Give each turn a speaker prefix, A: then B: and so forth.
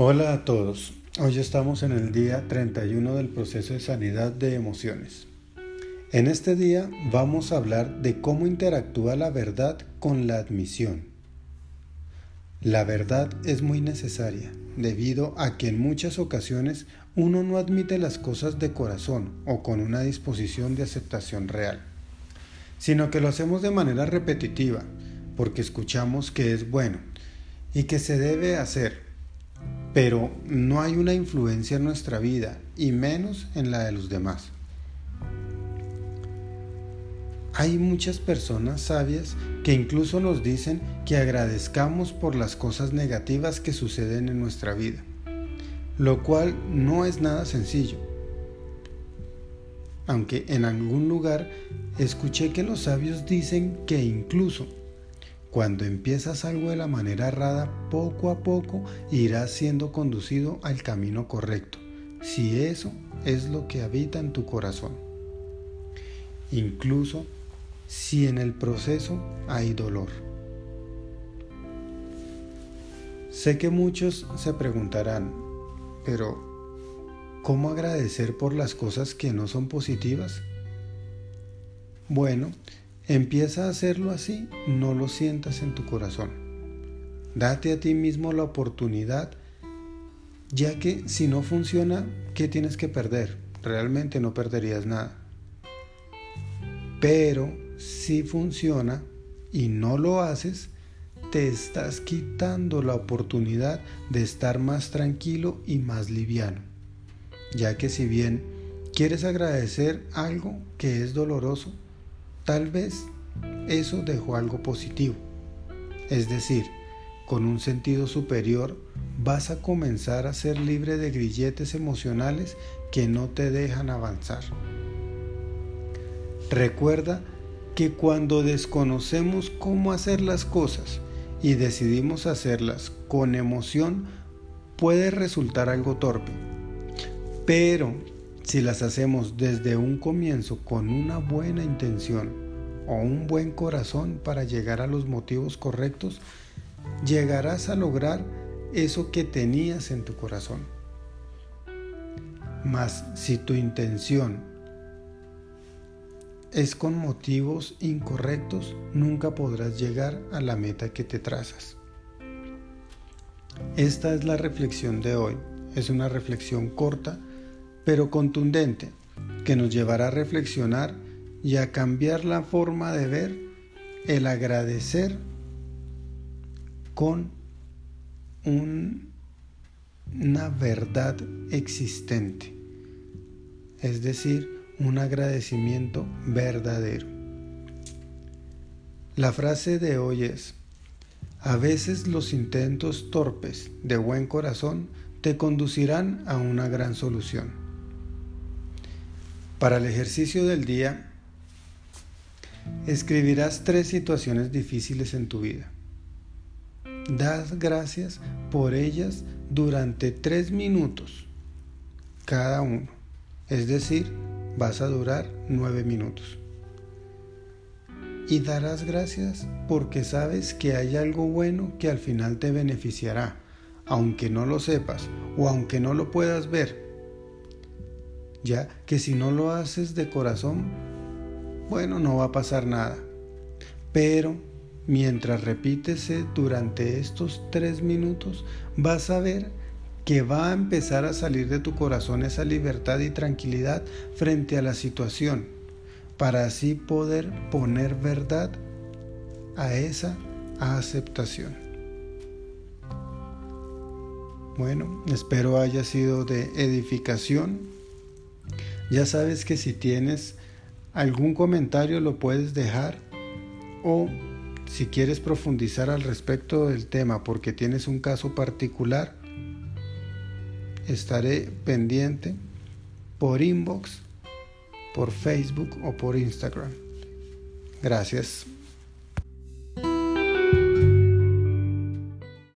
A: Hola a todos. Hoy estamos en el día 31 del proceso de sanidad de emociones. En este día vamos a hablar de cómo interactúa la verdad con la admisión. La verdad es muy necesaria, debido a que en muchas ocasiones uno no admite las cosas de corazón o con una disposición de aceptación real, sino que lo hacemos de manera repetitiva, porque escuchamos que es bueno y que se debe hacer pero no hay una influencia en nuestra vida y menos en la de los demás. Hay muchas personas sabias que incluso nos dicen que agradezcamos por las cosas negativas que suceden en nuestra vida, lo cual no es nada sencillo. Aunque en algún lugar escuché que los sabios dicen que incluso cuando empiezas algo de la manera errada, poco a poco irás siendo conducido al camino correcto, si eso es lo que habita en tu corazón. Incluso si en el proceso hay dolor. Sé que muchos se preguntarán, pero ¿cómo agradecer por las cosas que no son positivas? Bueno, Empieza a hacerlo así, no lo sientas en tu corazón. Date a ti mismo la oportunidad, ya que si no funciona, ¿qué tienes que perder? Realmente no perderías nada. Pero si funciona y no lo haces, te estás quitando la oportunidad de estar más tranquilo y más liviano. Ya que si bien quieres agradecer algo que es doloroso, Tal vez eso dejó algo positivo. Es decir, con un sentido superior vas a comenzar a ser libre de grilletes emocionales que no te dejan avanzar. Recuerda que cuando desconocemos cómo hacer las cosas y decidimos hacerlas con emoción, puede resultar algo torpe. Pero si las hacemos desde un comienzo con una buena intención o un buen corazón para llegar a los motivos correctos, llegarás a lograr eso que tenías en tu corazón. Mas si tu intención es con motivos incorrectos, nunca podrás llegar a la meta que te trazas. Esta es la reflexión de hoy. Es una reflexión corta pero contundente, que nos llevará a reflexionar y a cambiar la forma de ver el agradecer con una verdad existente, es decir, un agradecimiento verdadero. La frase de hoy es, a veces los intentos torpes de buen corazón te conducirán a una gran solución. Para el ejercicio del día, escribirás tres situaciones difíciles en tu vida. Das gracias por ellas durante tres minutos cada uno. Es decir, vas a durar nueve minutos. Y darás gracias porque sabes que hay algo bueno que al final te beneficiará, aunque no lo sepas o aunque no lo puedas ver ya que si no lo haces de corazón, bueno, no va a pasar nada. Pero mientras repítese durante estos tres minutos, vas a ver que va a empezar a salir de tu corazón esa libertad y tranquilidad frente a la situación, para así poder poner verdad a esa aceptación. Bueno, espero haya sido de edificación ya sabes que si tienes algún comentario lo puedes dejar o si quieres profundizar al respecto del tema porque tienes un caso particular, estaré pendiente por inbox, por Facebook o por Instagram. Gracias.